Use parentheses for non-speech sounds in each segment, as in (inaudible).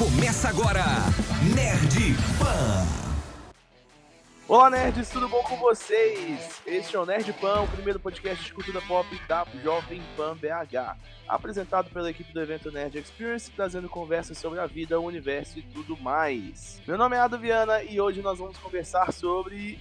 Começa agora, Nerd Pan. Olá, nerds, tudo bom com vocês? Este é o Nerd Pan, o primeiro podcast de cultura pop da Jovem Pan BH. Apresentado pela equipe do evento Nerd Experience, trazendo conversas sobre a vida, o universo e tudo mais. Meu nome é Ado Viana e hoje nós vamos conversar sobre.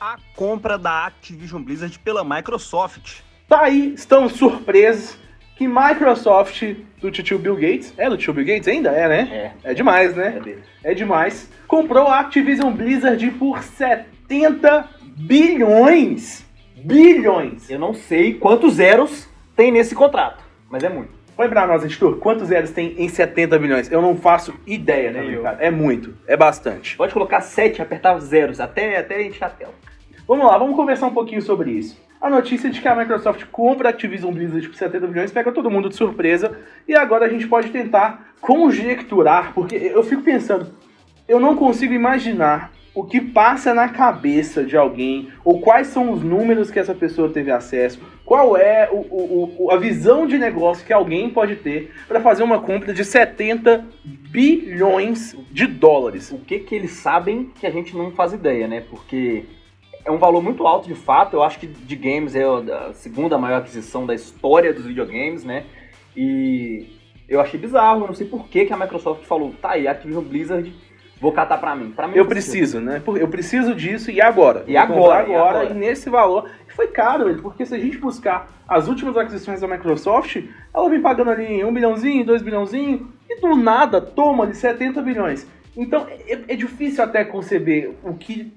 A compra da Activision Blizzard pela Microsoft. Tá aí, estamos surpresos que Microsoft do tio Bill Gates, é do tio Bill Gates ainda? É, né? É. É demais, né? É. É demais. Comprou a Activision Blizzard por 70 bilhões. Bilhões. Eu não sei quantos zeros tem nesse contrato, mas é muito. Põe pra nós, editor, quantos zeros tem em 70 bilhões? Eu não faço ideia, né, Nem eu. cara? É muito, é bastante. Pode colocar 7 e apertar os zeros até, até encher a tela. Vamos lá, vamos conversar um pouquinho sobre isso. A notícia de que a Microsoft compra a Activision Blizzard por 70 bilhões pega todo mundo de surpresa e agora a gente pode tentar conjecturar, porque eu fico pensando, eu não consigo imaginar o que passa na cabeça de alguém, ou quais são os números que essa pessoa teve acesso, qual é o- o- o- a visão de negócio que alguém pode ter para fazer uma compra de 70 bilhões de dólares. O que que eles sabem que a gente não faz ideia, né? Porque é um valor muito alto de fato. Eu acho que de games é a segunda maior aquisição da história dos videogames, né? E eu achei bizarro, eu não sei por que, que a Microsoft falou, tá aí, Activision Blizzard, vou catar pra mim. Pra mim Eu preciso, né? Eu preciso disso e agora. E agora, comprar e agora, agora? e nesse valor. Foi caro, velho, porque se a gente buscar as últimas aquisições da Microsoft, ela vem pagando ali 1 bilhãozinho, 2 bilhãozinho, e do nada toma ali 70 bilhões. Então é, é difícil até conceber o que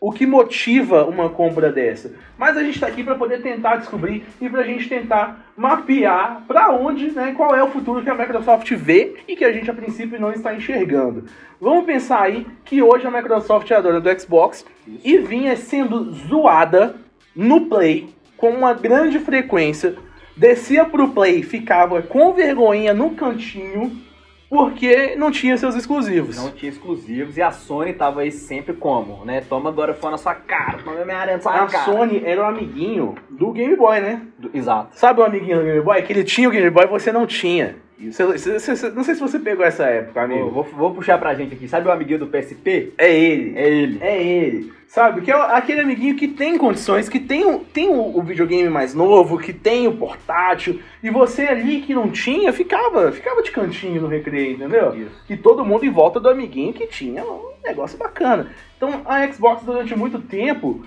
o que motiva uma compra dessa. Mas a gente está aqui para poder tentar descobrir e para a gente tentar mapear para onde, né, qual é o futuro que a Microsoft vê e que a gente a princípio não está enxergando. Vamos pensar aí que hoje a Microsoft é a dona do Xbox e vinha sendo zoada no Play com uma grande frequência. Descia pro Play, ficava com vergonhinha no cantinho porque não tinha seus exclusivos. Não tinha exclusivos e a Sony tava aí sempre como, né? Toma agora fora na sua cara, toma minha aranha na sua A cara. Sony era o amiguinho do Game Boy, né? Do- Exato. Sabe o amiguinho do Game Boy? Que ele tinha o Game Boy e você não tinha. Você- você- você- não sei se você pegou essa época, Vou, amigo. vou, vou puxar pra gente aqui. Sabe o amiguinho do PSP? É ele. É ele. É ele. Sabe? Que é aquele amiguinho que tem condições, que tem, o, tem o, o videogame mais novo, que tem o portátil, e você ali que não tinha, ficava, ficava de cantinho no recreio, entendeu? Isso. E todo mundo em volta do amiguinho que tinha um negócio bacana. Então a Xbox durante muito tempo,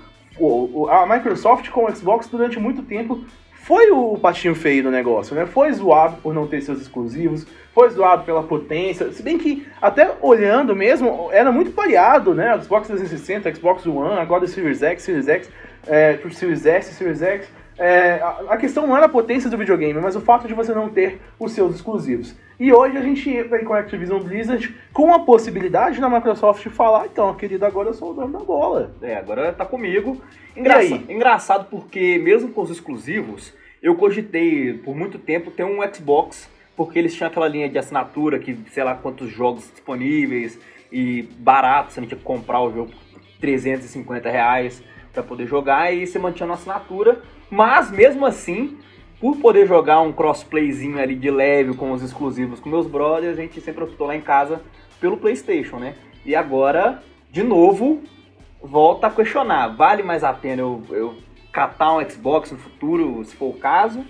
a Microsoft com o Xbox durante muito tempo foi o patinho feio do negócio, né? Foi zoado por não ter seus exclusivos, foi zoado pela potência, se bem que até olhando mesmo, era muito pareado, né? Xbox 360, Xbox One, agora o Series X, Series X, é, Series S, Series X. É, a, questão não era a potência do videogame, mas o fato de você não ter os seus exclusivos. E hoje a gente entra com a Activision Blizzard com a possibilidade da Microsoft falar, então, querido, agora eu sou o dono da bola. É, agora tá comigo. Engraçado, E aí? engraçado porque, mesmo com os exclusivos, eu cogitei por muito tempo ter um Xbox, porque eles tinham aquela linha de assinatura que, sei lá quantos jogos disponíveis e barato, você não tinha que comprar o jogo por 350 reais pra poder jogar e você mantinha uma assinatura. Mas, mesmo assim, por poder jogar um crossplayzinho ali de leve com os exclusivos com meus brothers, a gente sempre optou lá em casa pelo PlayStation, né? E agora, de novo, volta a questionar: vale mais a pena eu, eu catar um Xbox no futuro, se for o caso,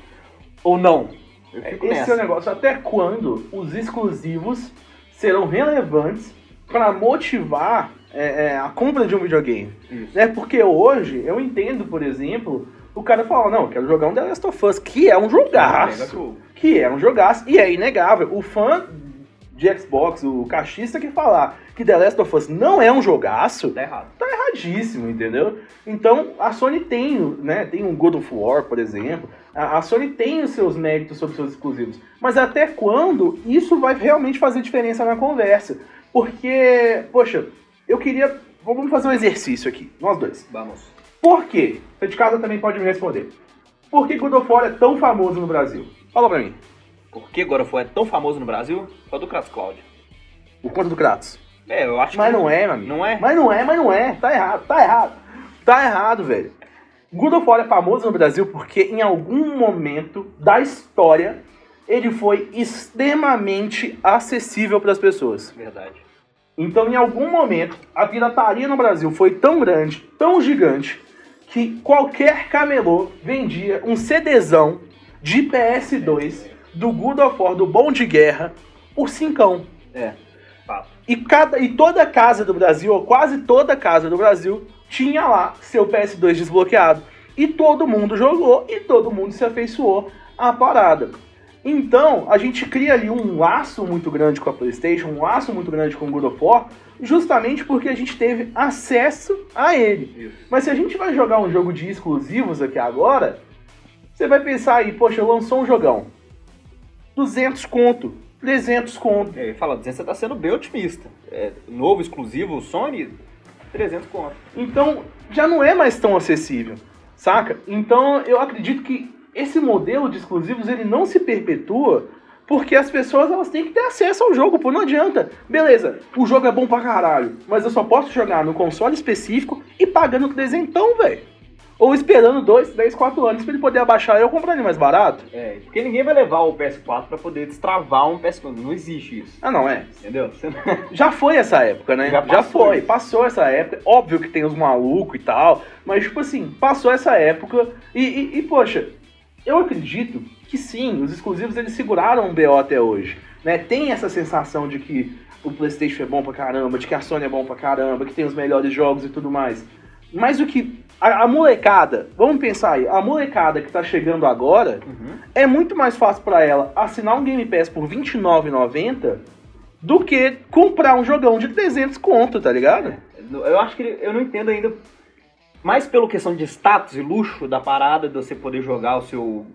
ou não? Fico Esse nessa. é o negócio. Até quando os exclusivos serão relevantes para motivar é, é, a compra de um videogame? Isso. Né? Porque hoje, eu entendo, por exemplo, o cara fala, não, eu quero jogar um The Last of Us, que é um jogaço. jogo. Que é um jogaço, e é inegável. O fã de Xbox, o cachista que falar que The Last of Us não é um jogaço, Tá errado. erradíssimo, entendeu? Então a Sony tem, né, tem um God of War, por exemplo. A, a Sony tem os seus méritos sobre seus exclusivos. Mas até quando isso vai realmente fazer diferença na conversa? Porque, poxa, eu queria. Vamos fazer um exercício aqui, nós dois. Vamos. Por quê? Você de casa também pode me responder. Por que God of War é tão famoso no Brasil? Fala pra mim. Por que God of War é tão famoso no Brasil? Só do Kratos Cloud. Por conta do Kratos. É, eu acho Mas que. não é, meu amigo. Não é? Mas não é, mas não é. Tá errado, tá errado. Tá errado, velho. God of War é famoso no Brasil porque em algum momento da história ele foi extremamente acessível para as pessoas. Verdade. Então, em algum momento, a pirataria no Brasil foi tão grande, tão gigante, que qualquer camelô vendia um CDzão de PS2 do God of War, do Bom de Guerra, por cincão. É. Fato. E, cada, e toda casa do Brasil, ou quase toda casa do Brasil, tinha lá seu PS2 desbloqueado. E todo mundo jogou e todo mundo se afeiçoou à parada. Então, a gente cria ali um laço muito grande com a PlayStation, um laço muito grande com o God of War, justamente porque a gente teve acesso a ele. Isso. Mas se a gente vai jogar um jogo de exclusivos aqui agora, você vai pensar aí, poxa, lançou um jogão. 200 conto, 300 conto. É, fala, você tá sendo bem otimista. É, novo, exclusivo, Sony, 300 conto. Então, já não é mais tão acessível, saca? Então, eu acredito que esse modelo de exclusivos, ele não se perpetua porque as pessoas elas têm que ter acesso ao jogo, pô, não adianta. Beleza, o jogo é bom pra caralho, mas eu só posso jogar no console específico e pagando trezentão, velho. Ou esperando 2, 10, 4 anos pra ele poder abaixar e eu comprar ele mais barato. É, porque ninguém vai levar o PS4 pra poder destravar um PS4. Não existe isso. Ah, não, é. Entendeu? (laughs) Já foi essa época, né? Já passou foi, isso. passou essa época. Óbvio que tem os malucos e tal, mas, tipo assim, passou essa época e, e, e, poxa, eu acredito que sim, os exclusivos eles seguraram o BO até hoje. Né? Tem essa sensação de que o PlayStation é bom pra caramba, de que a Sony é bom pra caramba, que tem os melhores jogos e tudo mais. Mas o que. A, a molecada, vamos pensar aí, a molecada que tá chegando agora, Uhum. é muito mais fácil pra ela assinar um Game Pass por R$29,90 do que comprar um jogão de 300 conto, tá ligado? Eu acho que eu não entendo ainda. Mais pela questão de status e luxo da parada, de você poder jogar o seu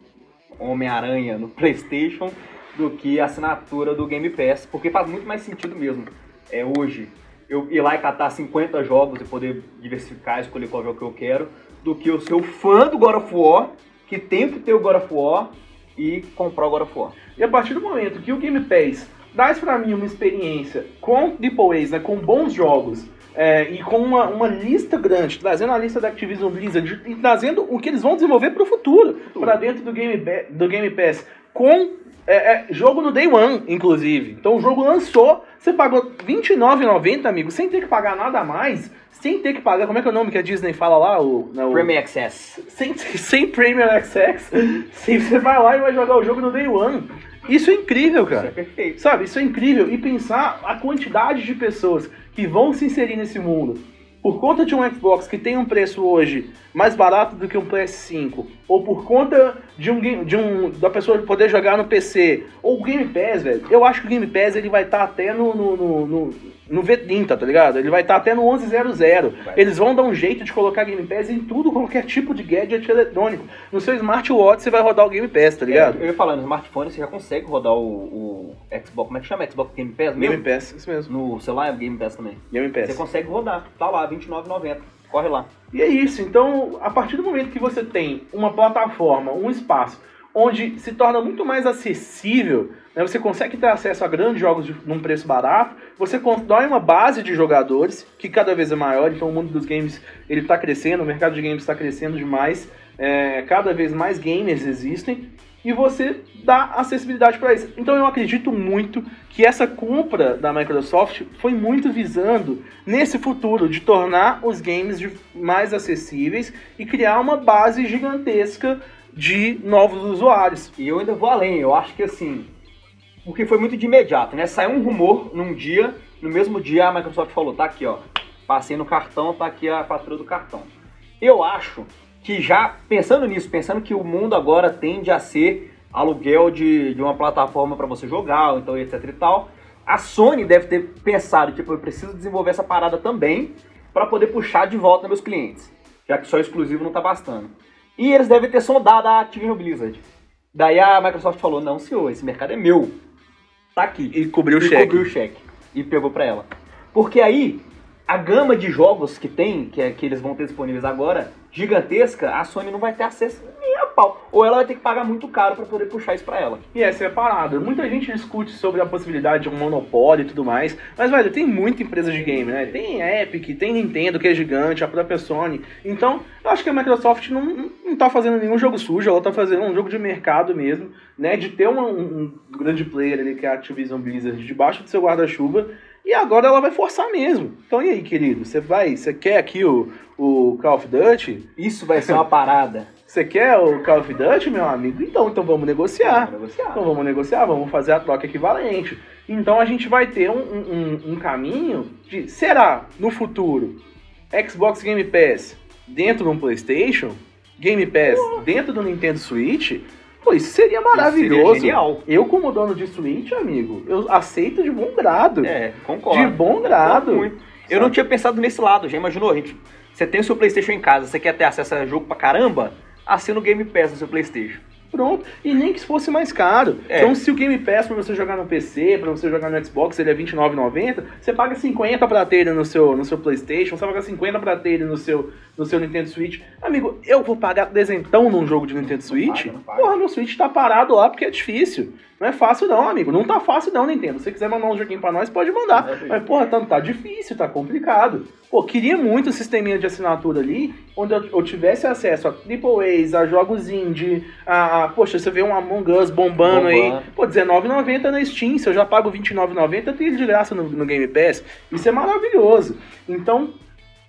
Homem-Aranha no PlayStation, do que a assinatura do Game Pass, porque faz muito mais sentido mesmo. É hoje eu ir lá e catar 50 jogos e poder diversificar, escolher qual jogo que eu quero, do que eu ser o fã do God of War, que tem que ter o God of War e comprar o God of War. E a partir do momento que o Game Pass traz pra mim uma experiência com AAAs, né, com bons jogos, é, e com uma, uma lista grande, trazendo a lista da Activision Blizzard e trazendo o que eles vão desenvolver pro futuro, pra dentro do Game, do Game Pass, com é, é, jogo no Day One, inclusive. Então o jogo lançou, você pagou R$29,90, amigo, sem ter que pagar nada a mais, sem ter que pagar, como é que é o nome que a Disney fala lá? O, né, o- Premier Access. sem, (laughs) sem Premier Access, sem você vai lá e vai jogar o jogo no Day One. Isso é incrível, Isso é cara. perfeito. Sabe, isso é incrível. E pensar a quantidade de pessoas que vão se inserir nesse mundo por conta de um Xbox que tem um preço hoje mais barato do que um PS5, ou por conta de um, de um da pessoa poder jogar no PC, ou o Game Pass, velho. Eu acho que o Game Pass ele vai estar até no, no, no, no, no V30, tá ligado? Ele vai estar até no 1100. Vai. Eles vão dar um jeito de colocar Game Pass em tudo, qualquer tipo de gadget eletrônico. No seu smartwatch você vai rodar o Game Pass, tá ligado? É, eu ia falar, no smartphone você já consegue rodar o, o Xbox, como é que chama? Xbox Game Pass mesmo? Game Pass, isso mesmo. No celular é Game Pass também. Game Você Pass. consegue rodar, tá lá, R$29,90. Corre lá. E é isso. Então, a partir do momento que você tem uma plataforma, um espaço, onde se torna muito mais acessível, né, você consegue ter acesso a grandes jogos num preço barato, você constrói uma base de jogadores que cada vez é maior. Então, o mundo dos games ele está crescendo, o mercado de games está crescendo demais. é, cada vez mais gamers existem e você dá acessibilidade para isso. Então eu acredito muito que essa compra da Microsoft foi muito visando nesse futuro de tornar os games mais acessíveis e criar uma base gigantesca de novos usuários. E eu ainda vou além, eu acho que assim, porque foi muito de imediato, né? Saiu um rumor num dia, no mesmo dia a Microsoft falou, tá aqui ó, passei no cartão, tá aqui a fatura do cartão. Eu acho que já, pensando nisso, pensando que o mundo agora tende a ser aluguel de, de uma plataforma para você jogar, então etc e tal, a Sony deve ter pensado, tipo, eu preciso desenvolver essa parada também para poder puxar de volta meus clientes, já que só exclusivo não tá bastando. E eles devem ter sondado a Activision Blizzard. Daí a Microsoft falou, não senhor, esse mercado é meu. Tá aqui. E cobriu o cheque. cobriu o cheque. E pegou pra ela. Porque aí, a gama de jogos que tem, que, é, que eles vão ter disponíveis agora, gigantesca, a Sony não vai ter acesso pau. Ou ela vai ter que pagar muito caro para poder puxar isso para ela. E essa é a parada. Muita gente discute sobre a possibilidade de um monopólio e tudo mais, mas, velho, tem muita empresa de game, né? Tem Epic, tem Nintendo, que é gigante, a própria Sony. Então, eu acho que a Microsoft não, não tá fazendo nenhum jogo sujo, ela tá fazendo um jogo de mercado mesmo, né? De ter um, um grande player ali, que é a Activision Blizzard, debaixo do seu guarda-chuva, e agora ela vai forçar mesmo. Então e aí, querido? Você vai, você quer aqui o, o Call of Duty? Isso vai ser uma parada. Você quer o Call of Duty, meu amigo? Então, então vamos negociar. Vamos negociar. Então vamos negociar, vamos fazer a troca equivalente. Então a gente vai ter um, um, um caminho de. Será no futuro Xbox Game Pass dentro de um PlayStation? Game Pass dentro do Nintendo Switch? Pô, isso seria maravilhoso. seria genial. Eu, como dono de Switch, amigo, eu aceito de bom grado. É, concordo. De bom grado. Concordo muito. Eu não tinha pensado nesse lado, já imaginou? Gente, você tem o seu PlayStation em casa, você quer ter acesso a jogo pra caramba? Assina o Game Pass no seu PlayStation. Pronto. E nem que fosse mais caro. É. Então, se o Game Pass pra você jogar no PC, pra você jogar no Xbox, ele é R$29,90, você paga 50 pra ter ele no seu, no seu PlayStation, você paga 50 pra ter ele no seu, no seu Nintendo Switch. Amigo, eu vou pagar dezentão num jogo de Nintendo Switch? paga, não paga. Porra, meu Switch tá parado lá porque é difícil. Não é fácil não, amigo. Não tá fácil não, Nintendo. Se você quiser mandar um joguinho pra nós, pode mandar. É, Mas, porra, tá, tá difícil, tá complicado. Pô, queria muito o sisteminha de assinatura ali, onde eu, eu tivesse acesso a AAAs, a jogos indie, a, a- Poxa, você vê um Among Us bombando, aí. Bombando. Pô, R$19,90 na Steam. Se eu já pago R$29,90, eu tenho ele de graça no, no Game Pass. Isso é maravilhoso. Então,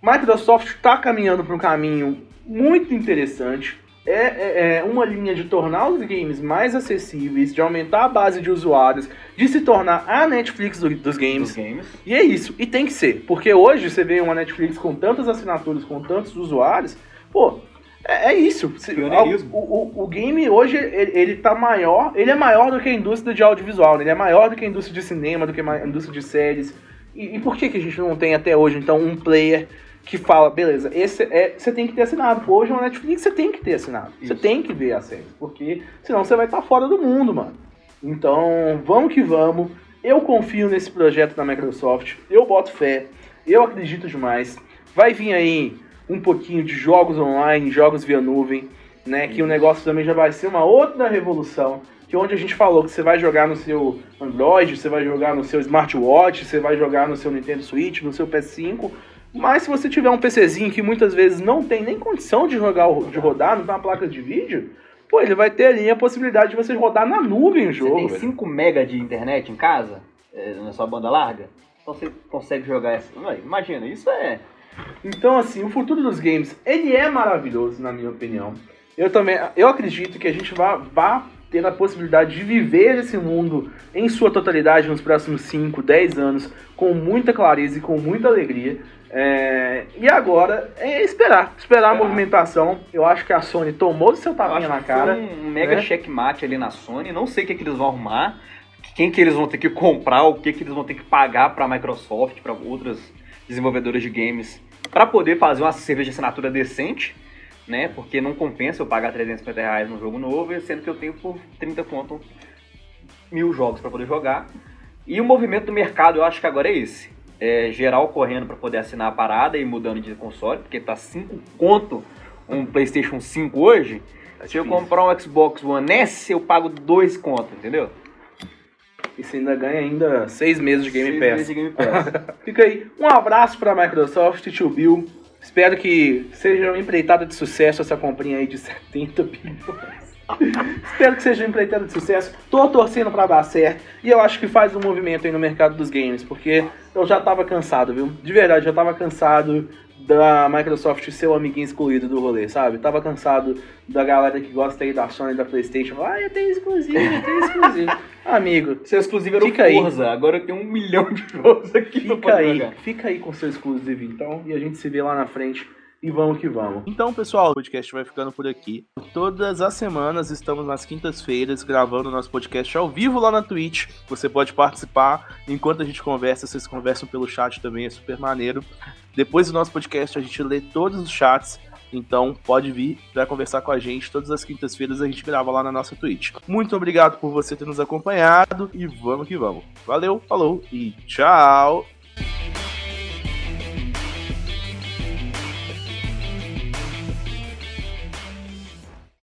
Microsoft está caminhando para um caminho muito interessante. É, é- é uma linha de tornar os games mais acessíveis, de aumentar a base de usuários, de se tornar a Netflix do- dos games. Dos games. E é isso, e tem que ser, porque hoje você vê uma Netflix com tantas assinaturas, com tantos usuários, pô, é, é isso. O, o, o game hoje, ele, ele tá maior, ele é maior do que a indústria de audiovisual, né? ele é maior do que a indústria de cinema, do que a indústria de séries. E, e por que, que a gente não tem até hoje, então, um player que fala, beleza, esse é, você tem que ter assinado. Hoje uma Netflix você tem que ter assinado. Você Isso. tem que ver a série, porque senão você vai estar fora do mundo, mano. Então, vamos que vamos. Eu confio nesse projeto da Microsoft. Eu boto fé. Eu acredito demais. Vai vir aí um pouquinho de jogos online, jogos via nuvem, né? Que o negócio também já vai ser uma outra revolução. Que onde a gente falou que você vai jogar no seu Android, você vai jogar no seu smartwatch, você vai jogar no seu Nintendo Switch, no seu PS5. Mas se você tiver um PCzinho que muitas vezes não tem nem condição de jogar, de rodar, não tem uma placa de vídeo, pô, ele vai ter ali a possibilidade de você rodar na nuvem o Você jogo. tem velho. 5 mega de internet em casa, é, na sua banda larga, então você consegue jogar essa. Imagina, isso é. Então, assim, o futuro dos games, ele é maravilhoso, na minha opinião. Eu também, eu acredito que a gente vai, vai ter a possibilidade de viver esse mundo em sua totalidade nos próximos 5, 10 anos, com muita clareza e com muita alegria. É, e agora é esperar, esperar a Esperar. movimentação. Eu acho que a Sony tomou seu Eu tapinha na cara. um mega né? checkmate ali na Sony. Não sei o que, que eles vão arrumar, quem que eles vão ter que comprar, o que, que eles vão ter que pagar para a Microsoft, para outras desenvolvedoras de games, para poder fazer uma cerveja de assinatura decente, né? Porque não compensa eu pagar 350 reais num jogo novo, sendo que eu tenho por 30 conto mil jogos para poder jogar. E o movimento do mercado eu acho que agora é esse. É geral correndo para poder assinar a parada e mudando de console, porque tá 5 conto um PlayStation 5 hoje. Se eu comprar um Xbox One S, eu pago 2 conto, entendeu? E você ainda ganha ainda 6 meses de Game Seis Pass. meses de Game Pass. (laughs) Fica aí. Um abraço pra Microsoft, tio Bill. Espero que seja uma empreitada de sucesso essa comprinha aí de 70 bilhões. Espero que seja uma empreitada de sucesso. Tô torcendo pra dar certo. E eu acho que faz um movimento aí no mercado dos games, porque eu já tava cansado, viu? De verdade, já tava cansado da Microsoft ser o amiguinho excluído do rolê, sabe? Tava cansado da galera que gosta aí da Sony e da Playstation. Ah, eu tenho exclusivo, eu tenho exclusivo. (laughs) Amigo, Seu exclusivo era o aí. Forza, agora eu tenho um milhão de jogos aqui Fica poder aí, fica aí com seu exclusivo então, e a gente se vê lá na frente. E vamos que vamos. Então, pessoal, o podcast vai ficando por aqui. Todas as semanas estamos nas quintas-feiras gravando nosso podcast ao vivo lá na Twitch. Você pode participar enquanto a gente conversa, vocês conversam pelo chat também, é super maneiro. Depois do nosso podcast, a gente lê todos os chats. Então pode vir para conversar com a gente. Todas as quintas-feiras a gente grava lá na nossa Twitch. Muito obrigado por você ter nos acompanhado e vamos que vamos. Valeu, falou e tchau!